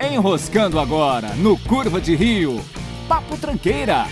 Enroscando agora no Curva de Rio. Papo Tranqueira.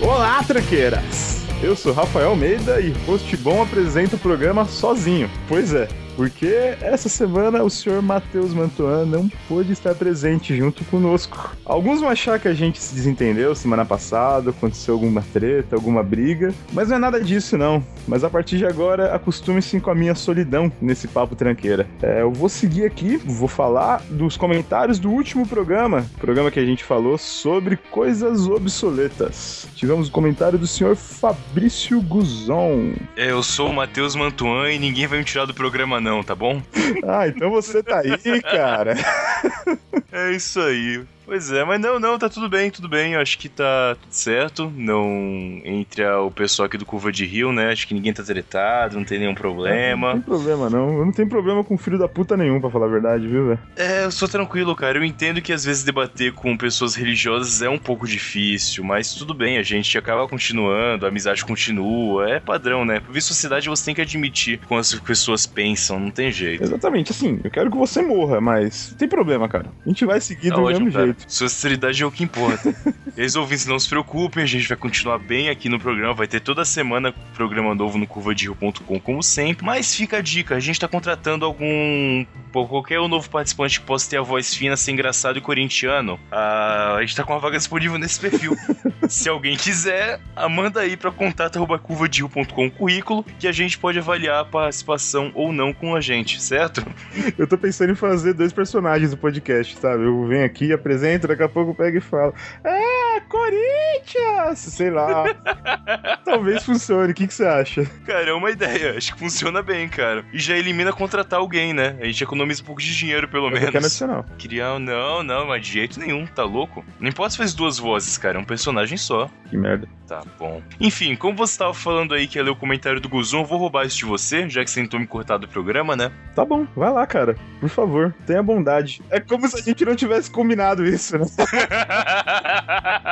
Olá, tranqueiras! Eu sou Rafael Almeida e Host Bom apresenta o programa sozinho. Pois é, porque essa semana o senhor Matheus Mantuan não pôde estar presente junto conosco. Alguns vão achar que a gente se desentendeu semana passada, aconteceu alguma treta, alguma briga, mas não é nada disso não. Mas a partir de agora, acostume-se com a minha solidão nesse papo tranqueira. É, eu vou seguir aqui, vou falar dos comentários do último programa, programa que a gente falou sobre coisas obsoletas. Tivemos o comentário do senhor Fabrício Guzon. É, eu sou o Matheus Mantuan e ninguém vai me tirar do programa não, tá bom? Ah, então você tá aí, cara. É isso aí. Pois é, mas não, não, tá tudo bem, tudo bem. Eu acho que tá tudo certo. Não entre a, o pessoal aqui do Curva de Rio, né? Acho que ninguém tá tretado, não tem nenhum problema. Não tem problema, não. Eu não tenho problema com filho da puta nenhum, pra falar a verdade, viu, velho? É, eu sou tranquilo, cara. Eu entendo que às vezes debater com pessoas religiosas é um pouco difícil, mas tudo bem, a gente acaba continuando, a amizade continua. É padrão, né? Por ver sociedade você tem que admitir como as pessoas pensam, não tem jeito. Exatamente, assim, eu quero que você morra, mas não tem problema, cara. A gente vai seguir Tá do ótimo, mesmo cara. jeito. Sua sinceridade é o que importa. Eles ouvintes, não se preocupem, a gente vai continuar bem aqui no programa. Vai ter toda semana programa novo no curvaderio.com, como sempre. Mas fica a dica: a gente tá contratando algum. pô, qualquer novo participante que possa ter a voz fina, ser engraçado e corintiano. Ah, a gente tá com uma vaga disponível nesse perfil. se alguém quiser, manda aí pra contato.curvaderio.com o currículo que a gente pode avaliar a participação ou não com a gente, certo? Eu tô pensando em fazer dois personagens podcast, sabe? Eu venho aqui, apresento, daqui a pouco pego e falo: É, Corinthians! Sei lá. Talvez funcione, o que, que você acha? Cara, é uma ideia. Acho que funciona bem, cara. E já elimina contratar alguém, né? A gente economiza um pouco de dinheiro, pelo Eu quero menos. adicional. Criar. Não, não, mas de jeito nenhum, tá louco? Não importa se duas vozes, cara. É um personagem só. Que merda. Tá bom. Enfim, como você tava falando aí que ia ler o comentário do Guzon, eu vou roubar isso de você, já que você tentou me cortar do programa, né? Tá bom, vai lá, cara. Por favor, tenha bondade. É como se a gente não tivesse combinado isso, né?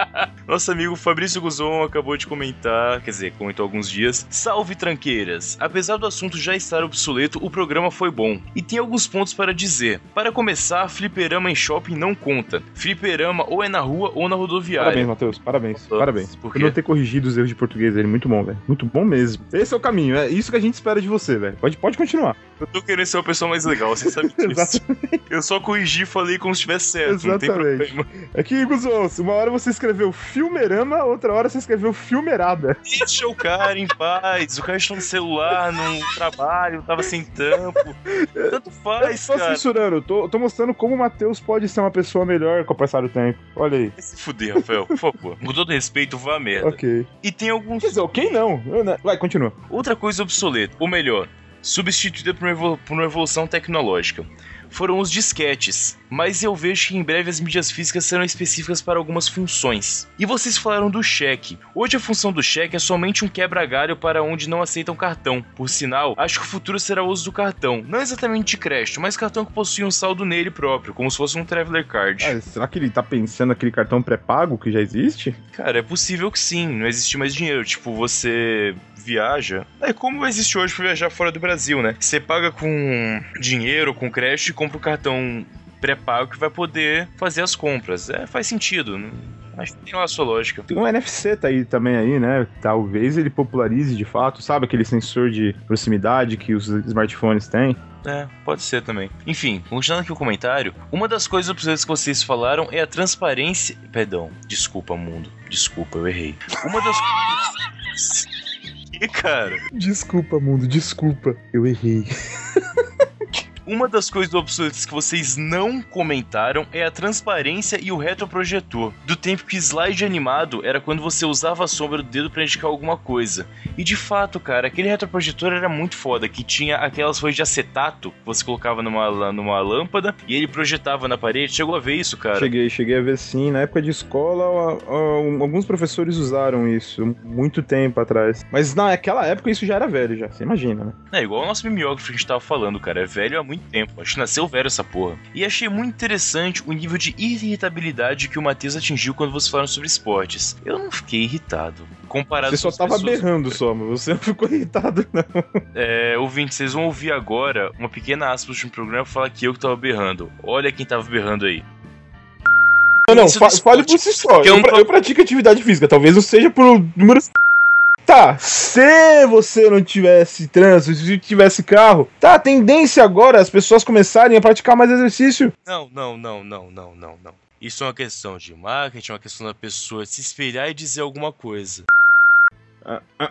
Nosso amigo Fabrício Guzon acabou de comentar, quer dizer, comentou há alguns dias. Salve tranqueiras! Apesar do assunto já estar obsoleto, o programa foi bom. E tem alguns pontos para dizer. Para começar, fliperama em shopping não conta. Fliperama ou é na rua ou na rodoviária. Parabéns, Matheus. Parabéns. Ah, Parabéns. por não ter corrigido os erros de português dele. Muito bom, velho. Muito bom mesmo. Esse é o caminho. É isso que a gente espera de você, velho. Pode, pode continuar. Eu tô querendo ser uma pessoa mais legal, você sabe disso. Eu só corrigi e falei como se estivesse certo, não tem Exatamente. problema. É que, Guzon, uma hora você escreveu filmerama, outra hora você escreveu filmerada. Deixa o cara em paz, o cara está no celular, no trabalho, tava sem tampo. Tanto Eu faz, tô cara. censurando, eu tô, tô mostrando como o Matheus pode ser uma pessoa melhor com o passar do tempo. Olha aí. Vai se fuder, Rafael, por favor. Com todo respeito, vá a merda. Ok. E tem alguns. Quer dizer, ok não. Eu, né? Vai, continua. Outra coisa obsoleta, ou melhor, substituída por uma, evolução tecnológica. Foram os disquetes, mas eu vejo que em breve as mídias físicas serão específicas para algumas funções. E vocês falaram do cheque. Hoje a função do cheque é somente um quebra-galho para onde não aceitam cartão. Por sinal, acho que o futuro será o uso do cartão. Não exatamente de crédito, mas cartão que possui um saldo nele próprio, como se fosse um Traveler Card. Ah, será que ele tá pensando naquele cartão pré-pago que já existe? Cara, é possível que sim, não existe mais dinheiro. Tipo, você viaja. É como existe hoje pra viajar fora do Brasil, né? Você paga com dinheiro, com crédito e compra o cartão pré-pago que vai poder fazer as compras. É, faz sentido. né? Acho que tem lá a sua lógica. Tem um NFC tá aí também aí, né? Talvez ele popularize de fato, sabe? Aquele sensor de proximidade que os smartphones têm. É, pode ser também. Enfim, continuando aqui o comentário, uma das coisas obsoletas que vocês falaram é a transparência. Perdão, desculpa, mundo. Desculpa, eu errei. Uma das coisas. cara? Desculpa, mundo, desculpa. Eu errei. Uma das coisas obsoletas que vocês não comentaram é a transparência e o retroprojetor. Do tempo que slide animado era quando você usava a sombra do dedo pra indicar alguma coisa. E de fato, cara, aquele retroprojetor era muito foda, que tinha aquelas folhas de acetato que você colocava numa, numa lâmpada e ele projetava na parede. Chegou a ver isso, cara? Cheguei, cheguei a ver sim. Na época de escola, a- a- alguns professores usaram isso muito tempo atrás. Mas naquela época isso já era velho, já. Você imagina, né? É igual o nosso mimeógrafo que a gente tava falando, cara. É velho há muito muito tempo. Acho que nasceu velho essa porra. E achei muito interessante o nível de irritabilidade que o Matheus atingiu quando vocês falaram sobre esportes. Eu não fiquei irritado. Comparado Você só tava pessoas... berrando só, mas você não ficou irritado, não. É, ouvinte, vocês vão ouvir agora uma pequena aspas de um programa falar que eu que tava berrando. Olha quem tava berrando aí. Não, não, fa fale por si só. Eu, eu, eu, pratico atividade física, talvez não seja por números. Tá, se você não tivesse trânsito, se tivesse carro, tá, a tendência agora é as pessoas começarem a praticar mais exercício. Não, não, não, não, não, não, não. Isso é uma questão de marketing, é uma questão da pessoa se espelhar e dizer alguma coisa. Ah, ah,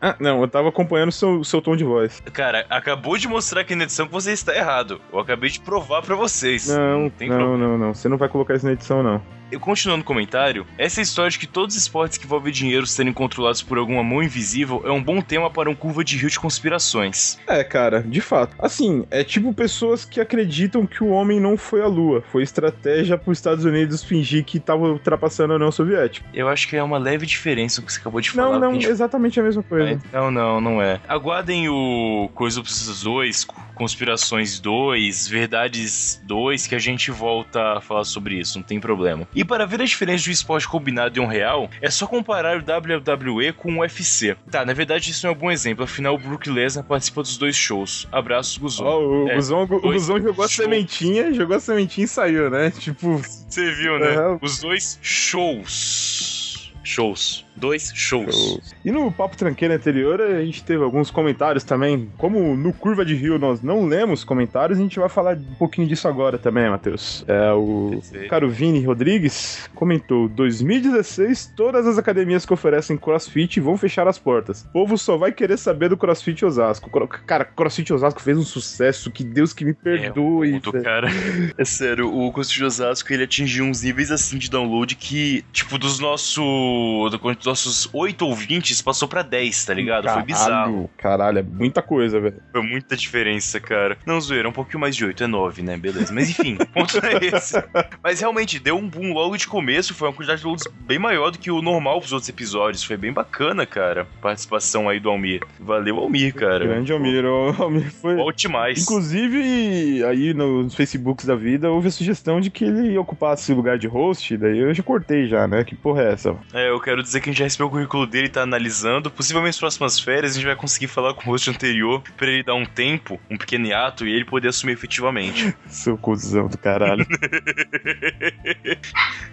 ah, não, eu tava acompanhando o seu, seu tom de voz. Cara, acabou de mostrar aqui na edição que você está errado. Eu acabei de provar para vocês. Não, não, não, problema. não, não. Você não vai colocar isso na edição, não eu continuando o comentário, essa história de que todos os esportes que envolvem dinheiro serem controlados por alguma mão invisível é um bom tema para um curva de rio de conspirações. É, cara, de fato. Assim, é tipo pessoas que acreditam que o homem não foi à lua, foi estratégia para os Estados Unidos fingir que estava ultrapassando a União Soviética. Eu acho que é uma leve diferença o que você acabou de falar. Não, não, gente... exatamente a mesma coisa. Não, não, não é. Aguardem o Coisa dos Dois, Conspirações 2, Verdades 2, que a gente volta a falar sobre isso, não tem problema. E para ver a diferença de um esporte combinado e um real, é só comparar o WWE com o UFC. Tá, na verdade isso não é um bom exemplo, afinal o Brook Lesnar participa dos dois shows. Abraços, Guzon. Oh, o, é, Guzon, o Guzon jogou a sementinha, jogou a sementinha e saiu, né? Tipo... Você viu, né? Uhum. Os dois shows. Shows dois shows. E no Papo Tranqueiro anterior, a gente teve alguns comentários também. Como no Curva de Rio nós não lemos comentários, a gente vai falar um pouquinho disso agora também, Matheus. É, o caro Vini Rodrigues comentou: 2016, todas as academias que oferecem crossfit vão fechar as portas. O povo só vai querer saber do crossfit Osasco. Cara, crossfit Osasco fez um sucesso, que Deus que me perdoe. É, cara. é sério, o crossfit Osasco ele atingiu uns níveis assim de download que, tipo, dos nossos. Do, nossos 8 ouvintes passou pra 10, tá ligado? Caralho, Foi bizarro. Caralho, é muita coisa, velho. Foi muita diferença, cara. Não, zoeira, um pouquinho mais de 8, é 9, né? Beleza. Mas enfim, o ponto é esse. Mas realmente, deu um boom logo de começo, foi uma quantidade de downloads bem maior do que o normal pros outros episódios. Foi bem bacana, cara. Participação aí do Almir. Valeu, Almir, cara. Grande Almir. O Almir foi. Volte mais. Inclusive, aí nos Facebooks da vida, houve a sugestão de que ele ocupasse o lugar de host, daí eu já cortei já, né? Que porra é essa? É, eu quero dizer que a gente já recebeu o currículo dele, tá analisando. Possivelmente nas próximas férias a gente vai conseguir falar com o host anterior pra ele dar um tempo, um pequeno hiato, e ele poder assumir efetivamente. Seu cuzão do caralho.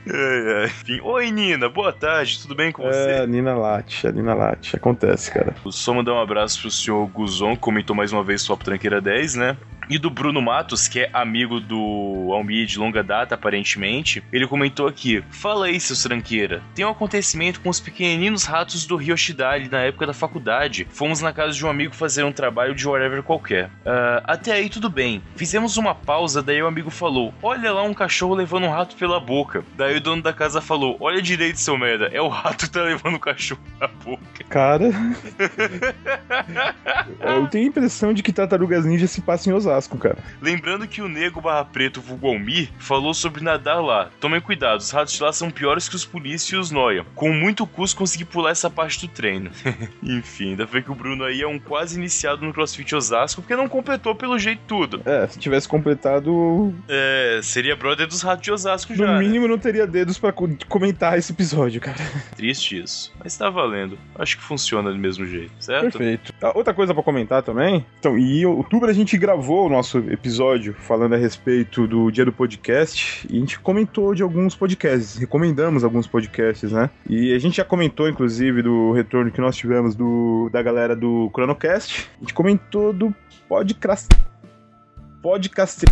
é, é. Enfim. Oi, Nina, boa tarde, tudo bem com você? É, Nina Late, a Nina Late. Acontece, cara. Só mandar um abraço pro senhor Guzon, que comentou mais uma vez Top Tranqueira 10, né? e do Bruno Matos, que é amigo do Almir de longa data, aparentemente, ele comentou aqui: Fala aí, seus tranqueira. Tem um acontecimento com os pequeninos ratos do Rio Shidali na época da faculdade. Fomos na casa de um amigo fazer um trabalho de whatever qualquer. Uh, até aí tudo bem. Fizemos uma pausa, daí o amigo falou: Olha lá um cachorro levando um rato pela boca. Daí o dono da casa falou: Olha direito, seu merda, é o rato que tá levando o cachorro na boca. Cara. eu tenho a impressão de que Tartarugas Ninja se passa em Osasco. Cara. Lembrando que o Nego Barra Preto Vulgomir falou sobre nadar lá. Tomem cuidado, os ratos de lá são piores que os polícias e os noia. Com muito custo consegui pular essa parte do treino. Enfim, ainda foi que o Bruno aí é um quase iniciado no CrossFit Osasco, porque não completou pelo jeito tudo. É, se tivesse completado. É, seria brother dos ratos de Osasco no já. No né? mínimo né? não teria dedos para comentar esse episódio, cara. Triste isso. Mas tá valendo. Acho que funciona do mesmo jeito, certo? Perfeito. Ah, outra coisa para comentar também. Então, em outubro a gente gravou o nosso episódio falando a respeito do dia do podcast e a gente comentou de alguns podcasts, recomendamos alguns podcasts, né? E a gente já comentou, inclusive, do retorno que nós tivemos do, da galera do Chronocast. A gente comentou do podcast. Podcast.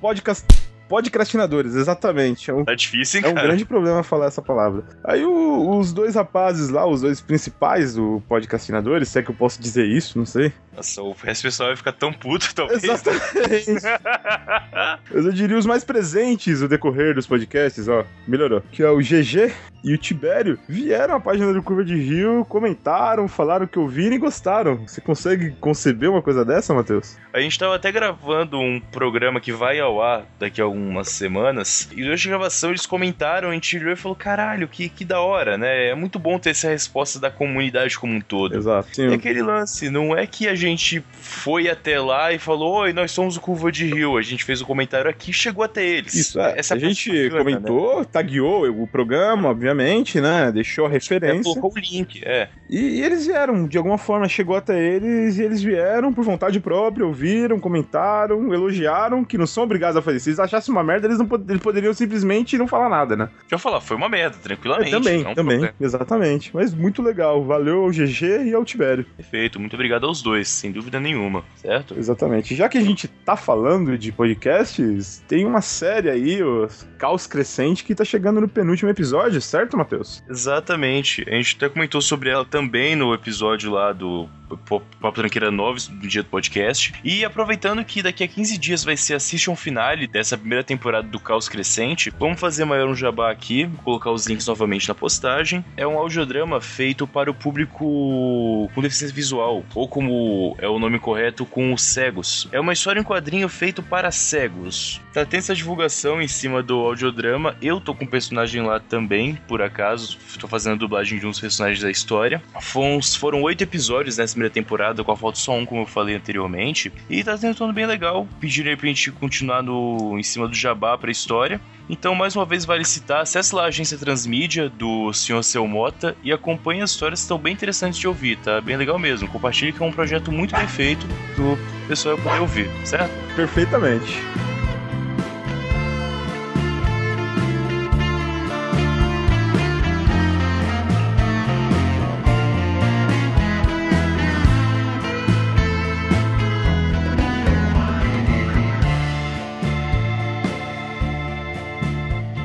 Podcast Podcastinadores, exatamente. É um, tá difícil, hein, É um grande problema falar essa palavra. Aí o, os dois rapazes lá, os dois principais do Podcastinadores, se é que eu posso dizer isso, não sei. Nossa, o resto pessoal vai ficar tão puto, talvez. Exatamente. eu diria os mais presentes no decorrer dos podcasts, ó. Melhorou. Que é o GG e o Tibério vieram à página do Curva de Rio, comentaram, falaram que ouviram e gostaram. Você consegue conceber uma coisa dessa, Matheus? A gente tava até gravando um programa que vai ao ar daqui a algum algumas semanas. E durante a gravação eles comentaram, a gente olhou e falou: caralho, que, que da hora, né? É muito bom ter essa resposta da comunidade como um todo. Exato. Sim. E aquele lance, não é que a gente foi até lá e falou: Oi, nós somos o Curva de Rio. A gente fez o comentário aqui e chegou até eles. Isso, é. Essa a gente bacana, comentou, tagueou o programa, obviamente, né? Deixou a Né? referência. Colocou o link, é. E, e eles vieram, de alguma forma chegou até eles e eles vieram por vontade própria, ouviram, comentaram, elogiaram, que não são obrigados a fazer. Se eles achassem uma merda, eles não pod- eles poderiam simplesmente não falar nada, né? Deixa eu falar, foi uma merda, É, tranquilamente. também, não um também, problema. exatamente. Mas muito legal. Valeu ao GG e ao Tibério. Perfeito, muito obrigado aos dois, sem dúvida nenhuma, certo? Exatamente. Já que a gente tá falando de podcasts, tem uma série aí, o Caos Crescente, que tá chegando no penúltimo episódio, certo, Matheus? Exatamente. A gente até comentou sobre ela também no episódio lá do Pop Papo Tranqueira 9, do dia do podcast. E aproveitando que daqui a 15 dias vai ser a season finale dessa primeira temporada do Caos Crescente, vamos fazer maior um jabá aqui, vou colocar os links novamente na postagem. É um audiodrama feito para o público com deficiência visual, ou como é o nome correto, com os cegos. É uma história em quadrinho feito para cegos. Tá tendo essa divulgação em cima do audiodrama. Eu tô com um personagem lá também, por acaso. Tô fazendo a dublagem de dos personagens da história. Foram, foram oito episódios nessa primeira temporada, com a falta só um, como eu falei anteriormente. E tá sendo bem legal. Pediram aí pra gente continuar no, em cima do jabá pra história. Então, mais uma vez, vale citar, acesse lá a agência Transmídia do Sr. Seu Mota e acompanhe as histórias que estão bem interessantes de ouvir, tá? Bem legal mesmo. Compartilhe que é um projeto muito bem feito do pessoal poder ouvir, certo? Perfeitamente.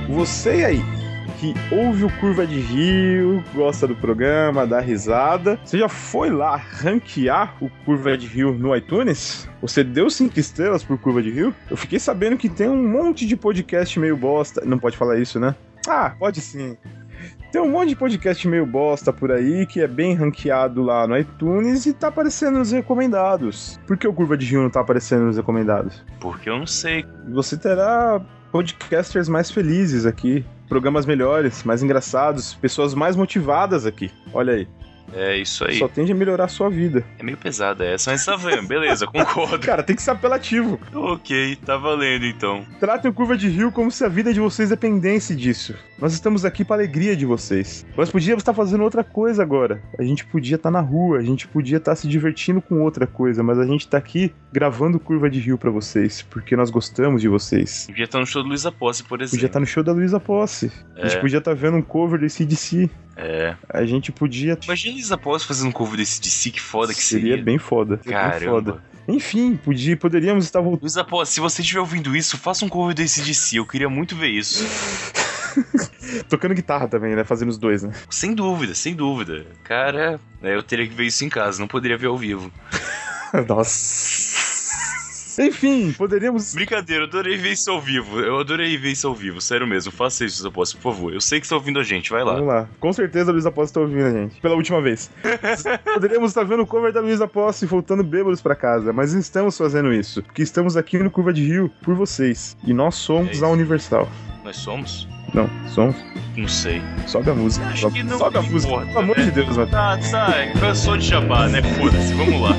Você aí que ouve o Curva de Rio, gosta do programa, dá risada, você já foi lá ranquear o Curva de Rio no iTunes? Você deu cinco estrelas por Curva de Rio? Eu fiquei sabendo que tem um monte de podcast meio bosta. Não pode falar isso, né? Ah, pode sim. Tem um monte de podcast meio bosta por aí que é bem ranqueado lá no iTunes e tá aparecendo nos recomendados. Por que o Curva de Rio não tá aparecendo nos recomendados? Porque eu não sei. Você terá podcasters mais felizes aqui, programas melhores, mais engraçados, pessoas mais motivadas aqui. Olha aí, É isso aí. só tende a melhorar a sua vida. É meio pesada essa, mas tá vendo. Beleza, concordo. Cara, tem que ser apelativo. ok, tá valendo então. Tratem o Curva de Rio como se a vida de vocês dependesse disso. Nós estamos aqui para alegria de vocês. Nós podíamos estar fazendo outra coisa agora. A gente podia estar na rua, a gente podia estar se divertindo com outra coisa, mas a gente tá aqui gravando Curva de Rio para vocês, porque nós gostamos de vocês. Podia estar no show do Luiza Posse, por exemplo. Podia estar no show da Luísa Posse. A gente É. podia estar vendo um cover desse DC. É. A gente podia. Imagina Luiza Posse fazendo um cover desse de si, que foda que seria, seria. bem foda. Seria bem Caramba. foda. Enfim, podia, poderíamos estar voltando. Luiza Posse, se você estiver ouvindo isso, faça um cover desse de si. Eu queria muito ver isso. Tocando guitarra também, né? Fazendo os dois, né? Sem dúvida, sem dúvida. Cara, é, eu teria que ver isso em casa, não poderia ver ao vivo. Nossa. Enfim, poderíamos. Brincadeira, eu adorei ver isso ao vivo. Eu adorei ver isso ao vivo, sério mesmo. Faça isso, Luiza Posse, por favor. Eu sei que você tá ouvindo a gente, vai lá. Vamos lá. Com certeza a Luísa Posse tá ouvindo a gente. Pela última vez. Poderíamos estar vendo o cover da Luísa Posse voltando bêbados pra casa, mas estamos fazendo isso. Porque estamos aqui no Curva de Rio por vocês. E nós É somos isso. a Universal. Nós somos? Não, somos. Não sei. Sobe a música. Acho Sobe, que não sobe a música. importa, Pelo amor né? de Deus, mano. Tá, tá, cansou de jabá, né? Foda-se, vamos lá.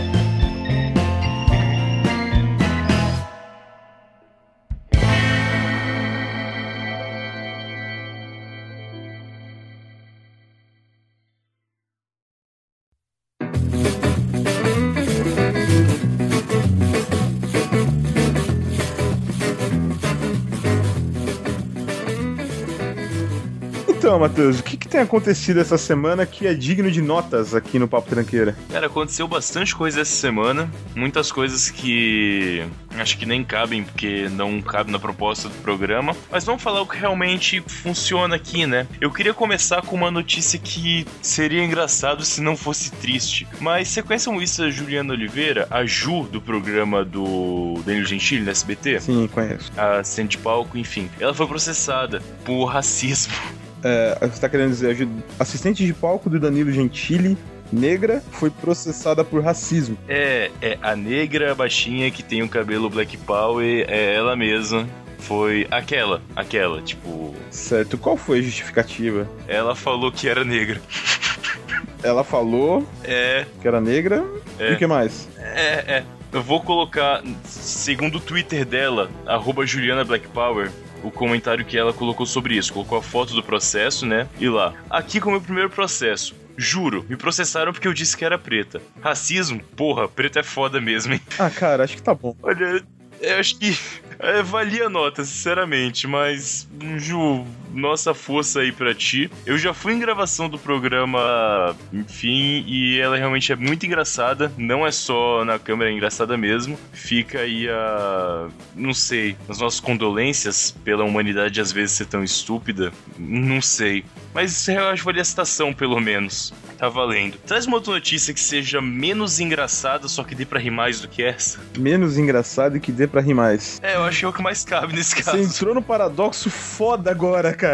Então, Matheus, o que, que tem acontecido essa semana que é digno de notas aqui no Papo Tranqueira? Cara, aconteceu bastante coisa essa semana. Muitas coisas que acho que nem cabem, porque não cabe na proposta do programa. Mas vamos falar o que realmente funciona aqui, né? Eu queria começar com uma notícia que seria engraçado se não fosse triste. Mas você conhece a humorista Juliana Oliveira, a Ju do programa do Danilo Gentili no SBT? Sim, conheço. A cena de palco, enfim. Ela foi processada por racismo. É, você tá querendo dizer, assistente de palco do Danilo Gentili, negra, foi processada por racismo. É, é a negra baixinha que tem o cabelo Black Power, é ela mesma. Foi aquela, aquela, tipo. Certo, qual foi a justificativa? Ela falou que era negra. Ela falou É, que era negra. É. E o que mais? é, é. Eu vou colocar, segundo o Twitter dela, arroba Juliana Black Power, o comentário que ela colocou sobre isso. Colocou a foto do processo, né? E lá. Aqui com o meu primeiro processo. Juro, me processaram porque eu disse que era preta. Racismo? Porra, preto é foda mesmo, hein? Ah, cara, acho que tá bom. Olha, eu acho que é, valia a nota, sinceramente, mas Ju, nossa força aí pra ti. Eu já fui em gravação do programa, enfim, e ela realmente é muito engraçada. Não é só na câmera, é engraçada mesmo. Fica aí a. Não sei, as nossas condolências pela humanidade às vezes ser tão estúpida. Não sei. Mas eu acho que valia a citação, pelo menos. Tá valendo. Traz uma outra notícia que seja menos engraçada, só que dê pra rir mais do que essa. Menos engraçado e que dê pra rir mais. É, eu acho que é o que mais cabe nesse Você caso. entrou no paradoxo foda agora, cara.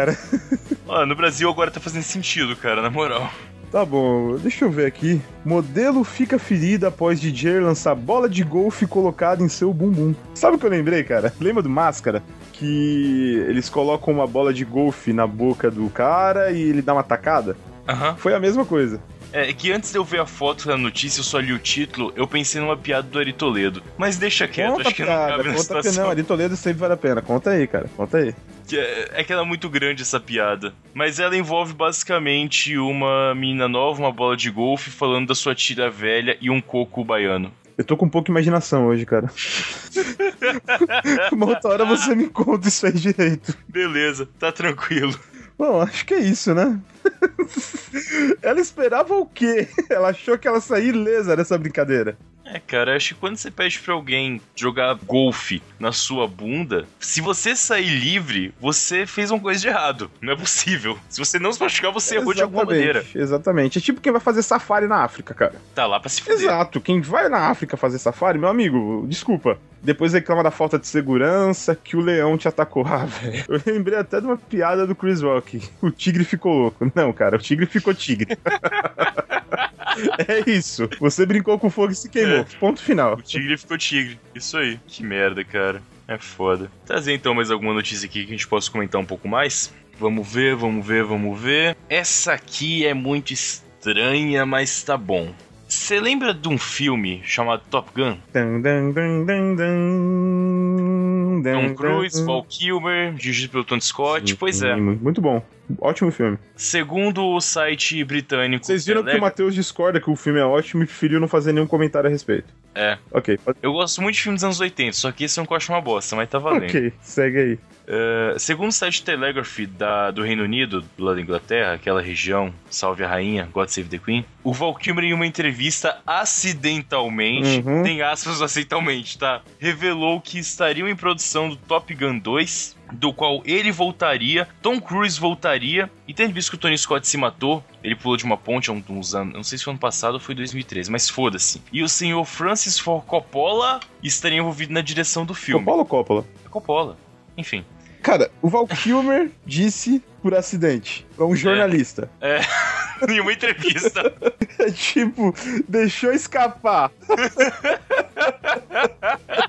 Ó, no Brasil agora tá fazendo sentido, cara, na moral. Tá bom, deixa eu ver aqui. Modelo fica ferida após DJ lançar bola de golfe colocada em seu bumbum. Sabe o que eu lembrei, cara? Lembra do Máscara? Que eles colocam uma bola de golfe na boca do cara e ele dá uma tacada? Aham. Foi a mesma coisa. É que antes de eu ver a foto da notícia, eu só li o título, eu pensei numa piada do Ari Toledo. Mas deixa quieto, conta acho que não piada, cabe na conta que situação. não, Ari Toledo sempre vale a pena. Conta aí, cara, conta aí. É, é que ela é muito grande essa piada. Mas ela envolve basicamente uma menina nova, uma bola de golfe, falando da sua tira velha e um coco baiano. Eu tô com pouca imaginação hoje, cara. Uma outra hora você me conta isso aí direito. Beleza, tá tranquilo. Bom, acho que é isso, né? ela esperava o quê? Ela achou que ela saía ilesa dessa brincadeira. É, cara, acho que quando você pede pra alguém jogar golfe na sua bunda, se você sair livre, você fez uma coisa de errado. Não é possível. Se você não se machucar, você errou de alguma maneira. Exatamente. É tipo quem vai fazer safari na África, cara. Tá lá pra se fuder. Exato. Quem vai na África fazer safari, meu amigo, desculpa. Depois reclama da falta de segurança, que o leão te atacou. Ah, velho. Eu lembrei até de uma piada do Chris Rock. O tigre ficou louco. Não, cara, o tigre ficou tigre. é isso. Você brincou com fogo e se queimou. É. Ponto final. O tigre ficou tigre. Isso aí. Que merda, cara. É foda. Trazer então mais alguma notícia aqui que a gente possa comentar um pouco mais. Vamos ver, vamos ver, vamos ver. Essa aqui é muito estranha, mas tá bom. Você lembra de um filme chamado Top Gun? Dun, dun, dun, dun, dun, Tom Cruise. Val Kilmer, dirigido pelo Tony Scott. Pois é. Sim, Muito bom. Ótimo filme. Segundo o site britânico. Vocês viram que o Telegraph- Matheus discorda que o filme é ótimo e preferiu não fazer nenhum comentário a respeito. É. Ok. Eu gosto muito de filmes dos anos 80, só que esse é um que eu acho uma bosta, mas tá valendo. ok, segue aí. Uh, segundo o site Telegraph da, do Reino Unido, do lado da Inglaterra, aquela região, salve a rainha, God Save the Queen, o Val Kilmer em uma entrevista acidentalmente, Uhum. tem aspas acidentalmente, tá? Revelou que estariam em produção do Top Gun 2, do qual ele voltaria, Tom Cruise voltaria, e tendo visto que o Tony Scott se matou, ele pulou de uma ponte há uns anos, não sei se foi ano passado ou foi 2013, mas foda-se. E o senhor Francis Ford Coppola estaria envolvido na direção do filme. Coppola ou Coppola? Coppola. Enfim. Cara, o Val Kilmer disse por acidente. É um jornalista. em uma entrevista. É tipo, deixou escapar.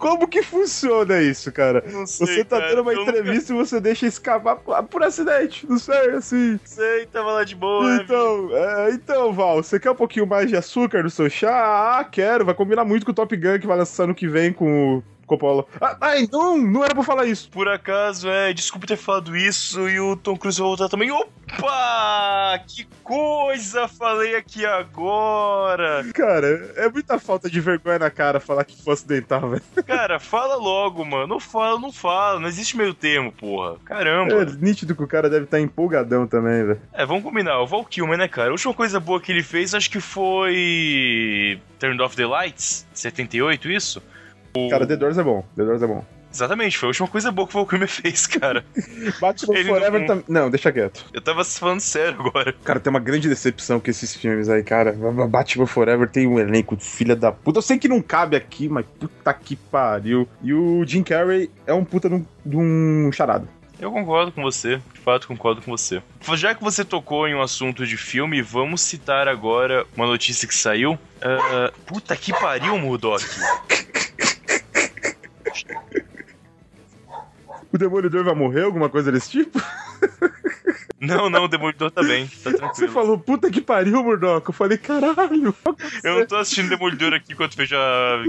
Como que funciona isso, cara? Não sei, Você tá cara, dando uma eu nunca entrevista e você deixa escapar por, por acidente. Não sei, assim. sei, tava lá de boa. né, Então, é, então, Val, você quer um pouquinho mais de açúcar no seu chá? Ah, quero. Vai combinar muito com o Top Gun que vai lançar ano que vem com o Coppola. Ah, ai, não, não era pra falar isso. Por acaso, é, desculpe ter falado isso e o Tom Cruise vai voltar também. Opa! Que coisa falei aqui agora! Cara, é muita falta de vergonha na cara falar que foi acidental, velho. Cara, fala logo, mano. Não fala, não fala. Não existe meio termo, porra. É Caramba. nítido que o cara deve estar empolgadão também, velho. É, vamos combinar. O Val Kilmer, né, cara? A última coisa boa que ele fez, acho que foi... Turned Off the Lights, 78, isso? Cara, The Doors é bom. The Doors é bom. Exatamente, foi a última coisa boa que o Val Kilmer fez, cara. Batman Ele Forever não- também. Não, deixa quieto. Eu tava falando sério agora. Cara, tem uma grande decepção com esses filmes aí, cara. Batman Forever tem um elenco de filha da puta. Eu sei que não cabe aqui, mas puta que pariu. E o Jim Carrey é um puta de um- charado. Eu concordo com você, de fato concordo com você. Já que você tocou em um assunto de filme, vamos citar agora uma notícia que saiu. Ah, puta que pariu, Murdock. Demolidor vai morrer, alguma coisa desse tipo? Não, não, o Demolidor tá bem, tá Você tranquilo. falou, puta que pariu, Murdock. Eu falei, caralho. Eu não tô assistindo Demolidor aqui enquanto eu já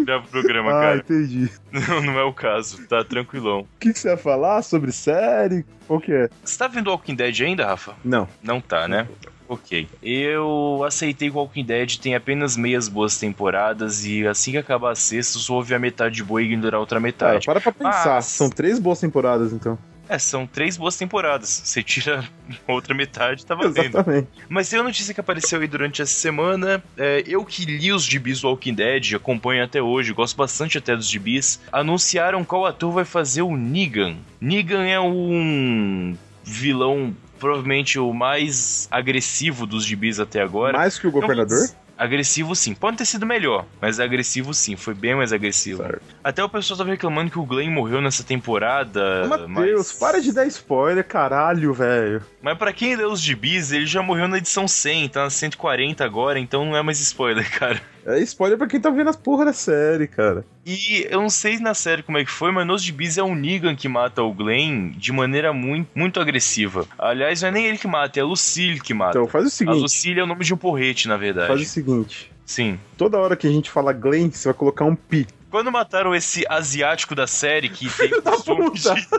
gravo o programa, Ah, cara. entendi. Não, não é o caso, tá tranquilão. O que, que você ia falar sobre série? Qual que é? Você tá vendo Walking Dead ainda, Rafa? Não. Não tá, né? Ok. Eu aceitei que Walking Dead tem apenas meias boas temporadas e assim que acabar a sexta, só ouve a metade boa e ignorar a outra Cara, metade. para pra pensar. Mas- São três boas temporadas, então. É, são três boas temporadas. Você tira a outra metade, tá valendo. Exatamente. Mas tem uma notícia que apareceu aí durante essa semana. É, eu que li os gibis do Walking Dead, acompanho até hoje, gosto bastante até dos gibis. Anunciaram qual ator vai fazer o Negan. Negan é um vilão, provavelmente o mais agressivo dos gibis até agora. Mais que o governador? Agressivo sim. Pode ter sido melhor, mas agressivo sim. Foi bem mais agressivo. Certo. Até o pessoal tava reclamando que o Glenn morreu nessa temporada. Matheus, mas... para de dar spoiler, caralho, velho. Mas pra quem lê os gibis, ele já morreu na edição 100, tá na 140 agora, então não é mais spoiler, cara. É spoiler pra quem tá vendo as porra da série, cara. E eu não sei na série como é que foi, mas nos gibis é o Negan que mata o Glenn de maneira muito, muito agressiva. Aliás, não é nem ele que mata, é a Lucille que mata. Então, faz o a seguinte. Lucille é o nome de um porrete, na verdade. Faz o seguinte. Sim. Toda hora que a gente fala Glenn, você vai colocar um pi. Quando mataram esse asiático da série que tem da costume de-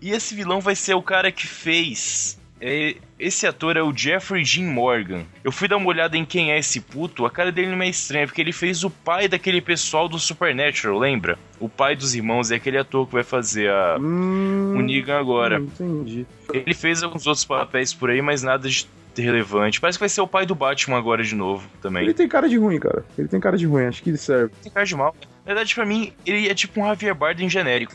E esse vilão vai ser o cara que fez. É, esse ator é o Jeffrey Dean Morgan. Eu fui dar uma olhada em quem é esse puto. A cara dele não é estranha, porque ele fez o pai daquele pessoal do Supernatural, lembra? O pai dos irmãos é aquele ator que vai fazer a, Hum, o Negan agora. Entendi. Ele fez alguns outros papéis por aí, mas nada de relevante. Parece que vai ser o pai do Batman agora de novo também. Ele tem cara de ruim, cara. Ele tem cara de ruim, acho que ele serve. tem cara de mal. Na verdade, pra mim, ele é tipo um Javier Bardem genérico.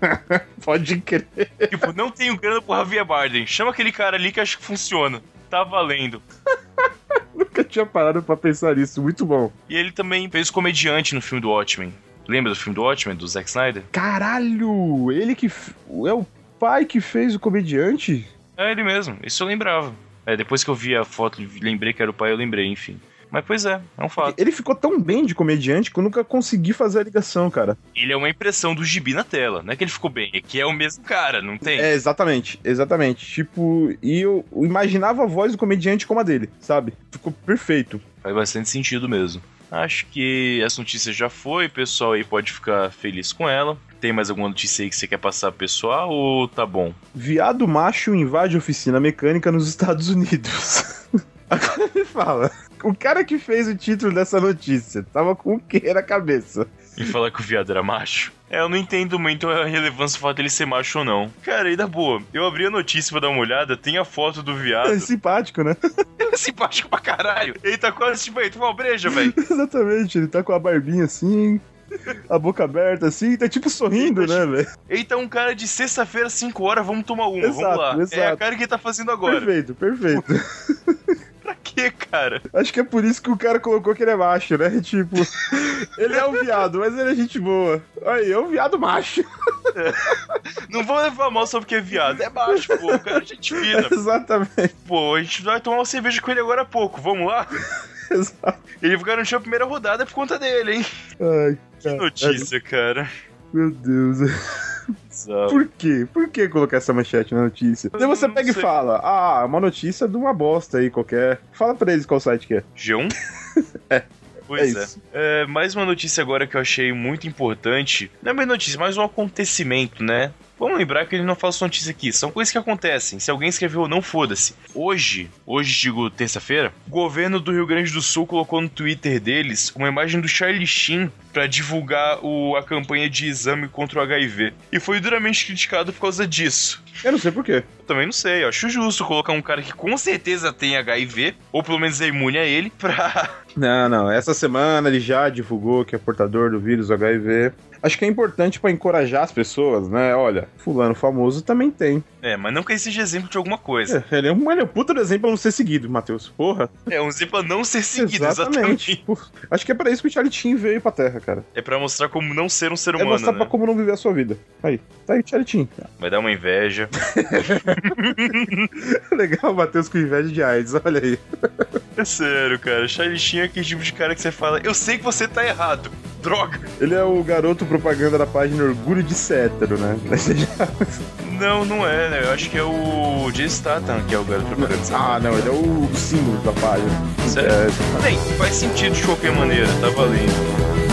Pode crer. tipo, não tenho grana pro Javier Bardem. Chama aquele cara ali que acho que funciona. Tá valendo. Nunca tinha parado pra pensar nisso. Muito bom. E ele também fez comediante no filme do Watchmen. Lembra do filme do Watchmen, do Zack Snyder? Caralho! Ele que. É o pai que fez o comediante? É ele mesmo, isso eu lembrava. É, depois que eu vi a foto, lembrei que era o pai, eu lembrei, enfim. Mas pois é, é um fato. Ele ficou tão bem de comediante que eu nunca consegui fazer a ligação, cara. Ele é uma impressão do gibi na tela. Não é que ele ficou bem, é que é o mesmo cara, não tem? É, exatamente, exatamente. Tipo, e eu eu imaginava a voz do comediante como a dele, sabe? Ficou perfeito. Faz bastante sentido mesmo. Acho que essa notícia já foi, o pessoal aí pode ficar feliz com ela. Tem mais alguma notícia aí que você quer passar pro pessoal ou tá bom? Viado macho invade oficina mecânica nos Estados Unidos. Agora me fala. O cara que fez o título dessa notícia tava com o que na cabeça? E falar que o viado era macho? É, eu não entendo muito a relevância do fato dele ser macho ou não. Cara, e da boa, eu abri a notícia pra dar uma olhada, tem a foto do É viado. simpático, né? Ele é simpático pra caralho. Ele tá quase tipo aí, tu uma breja, velho. Exatamente, ele tá com a barbinha assim, a boca aberta assim, tá tipo sorrindo, né, velho? Ele tá um cara de sexta-feira, 5 horas, vamos tomar uma, Exato, vamos lá. É a exato. cara que ele tá fazendo agora. Perfeito, perfeito. Pra quê, cara? Acho que é por isso que o cara colocou que ele é macho, né? Tipo, ele é um viado, mas ele é gente boa. Aí, é um viado macho. Não vou levar mal só porque é viado. É macho, pô. O cara é gente fina. Exatamente. Pô, a gente vai tomar uma cerveja com ele agora há pouco. Vamos lá? Exato. Ele garantiu a primeira rodada por conta dele, hein? Ai, Que cara. notícia, cara. Meu Deus. Bizarro. Por quê? Por que colocar essa manchete na notícia? Daí você pega e fala, ah, uma notícia de uma bosta aí qualquer. Fala pra eles qual site que é. G1? É. Pois é é. É, Mais uma notícia agora que eu achei muito importante. Não é mais notícia, mais um acontecimento, né? Vamos lembrar que ele não fala só notícia aqui, são coisas que acontecem. Se alguém escreveu ou não, foda-se. Hoje, hoje digo terça-feira, o governo do Rio Grande do Sul colocou no Twitter deles uma imagem do Charlie Sheen pra divulgar o, a campanha de exame contra o HIV. E foi duramente criticado por causa disso. Eu não sei por quê. Eu também não sei, eu acho justo colocar um cara que com certeza tem HIV, ou pelo menos é imune a ele, pra. Não, não. Essa semana ele já divulgou que é portador do vírus HIV. Acho que é importante pra encorajar as pessoas, né? Olha, fulano famoso também tem. É, mas não que ele seja exemplo de alguma coisa. É, ele é um, ele é um puta exemplo pra não ser seguido, Matheus. Porra. É, um exemplo a não ser seguido, exatamente. exatamente. Pô, acho que é pra isso que o Charlie Sheen veio pra Terra, cara. É pra mostrar como não ser um ser é humano, mostrar né? pra como não viver a sua vida. Aí, tá aí o Charlie Sheen. Vai dar uma inveja. Legal, Matheus com inveja de AIDS, olha aí. É sério, cara. Charlie Sheen é aquele tipo de cara que você fala, eu sei que você tá errado. Droga. Ele é o garoto propaganda da página Orgulho de Cétero, né? Não, não é, né? Eu acho que é o Jay Statham que é o garoto propaganda. ah, não, ele é o símbolo da página. Sério? É, Bem, faz sentido de qualquer maneira, tá valendo.